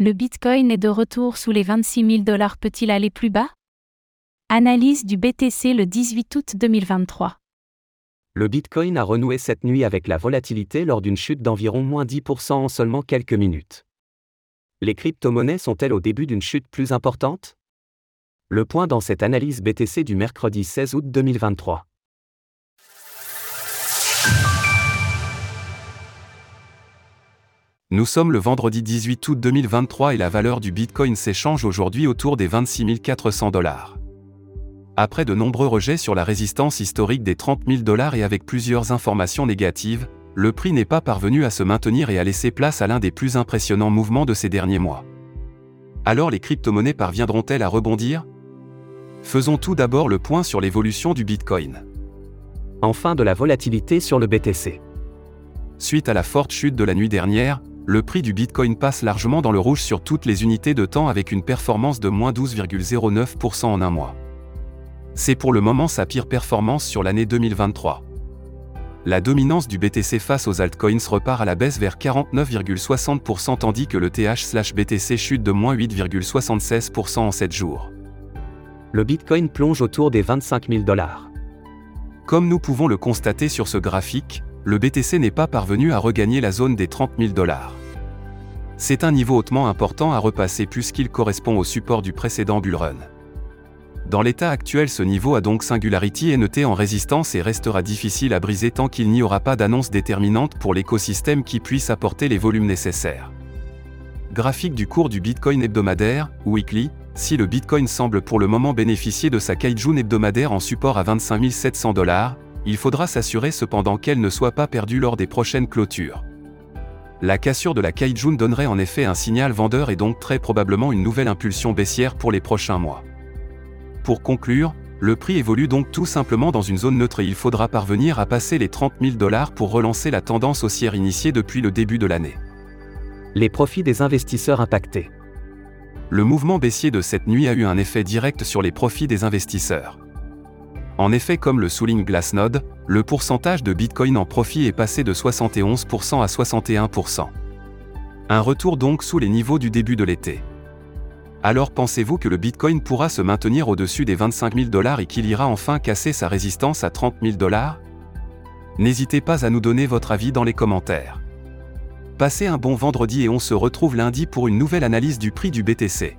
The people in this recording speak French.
Le Bitcoin est de retour sous les 26 000 dollars. Peut-il aller plus bas? Analyse du BTC le 18 août 2023. Le Bitcoin a renoué cette nuit avec la volatilité lors d'une chute d'environ moins 10% en seulement quelques minutes. Les crypto-monnaies sont-elles au début d'une chute plus importante? Le point dans cette analyse BTC du mercredi 16 août 2023. Nous sommes le vendredi 18 août 2023 et la valeur du Bitcoin s'échange aujourd'hui autour des 26 400 dollars. Après de nombreux rejets sur la résistance historique des 30 000 dollars et avec plusieurs informations négatives, le prix n'est pas parvenu à se maintenir et à laisser place à l'un des plus impressionnants mouvements de ces derniers mois. Alors les crypto-monnaies parviendront-elles à rebondir? Faisons tout d'abord le point sur l'évolution du Bitcoin. Enfin de la volatilité sur le BTC. Suite à la forte chute de la nuit dernière, le prix du Bitcoin passe largement dans le rouge sur toutes les unités de temps avec une performance de moins 12,09% en un mois. C'est pour le moment sa pire performance sur l'année 2023. La dominance du BTC face aux altcoins repart à la baisse vers 49,60% tandis que le TH/BTC chute de moins 8,76% en 7 jours. Le Bitcoin plonge autour des 25 000 dollars. Comme nous pouvons le constater sur ce graphique, le BTC n'est pas parvenu à regagner la zone des 30 000 dollars. C'est un niveau hautement important à repasser puisqu'il correspond au support du précédent bullrun. Dans l'état actuel, ce niveau a donc Singularity est noté en résistance et restera difficile à briser tant qu'il n'y aura pas d'annonce déterminante pour l'écosystème qui puisse apporter les volumes nécessaires. Graphique du cours du Bitcoin hebdomadaire, weekly, si le Bitcoin semble pour le moment bénéficier de sa Kaijun hebdomadaire en support à 25 700 dollars, il faudra s'assurer cependant qu'elle ne soit pas perdue lors des prochaines clôtures. La cassure de la Kaijun donnerait en effet un signal vendeur et donc très probablement une nouvelle impulsion baissière pour les prochains mois. Pour conclure, le prix évolue donc tout simplement dans une zone neutre et il faudra parvenir à passer les 30 000 dollars pour relancer la tendance haussière initiée depuis le début de l'année. Les profits des investisseurs impactés. Le mouvement baissier de cette nuit a eu un effet direct sur les profits des investisseurs. En effet, comme le souligne Glassnode, le pourcentage de Bitcoin en profit est passé de 71% à 61%. Un retour donc sous les niveaux du début de l'été. Alors pensez-vous que le Bitcoin pourra se maintenir au-dessus des 25 000 dollars et qu'il ira enfin casser sa résistance à 30 000 dollars? N'hésitez pas à nous donner votre avis dans les commentaires. Passez un bon vendredi et on se retrouve lundi pour une nouvelle analyse du prix du BTC.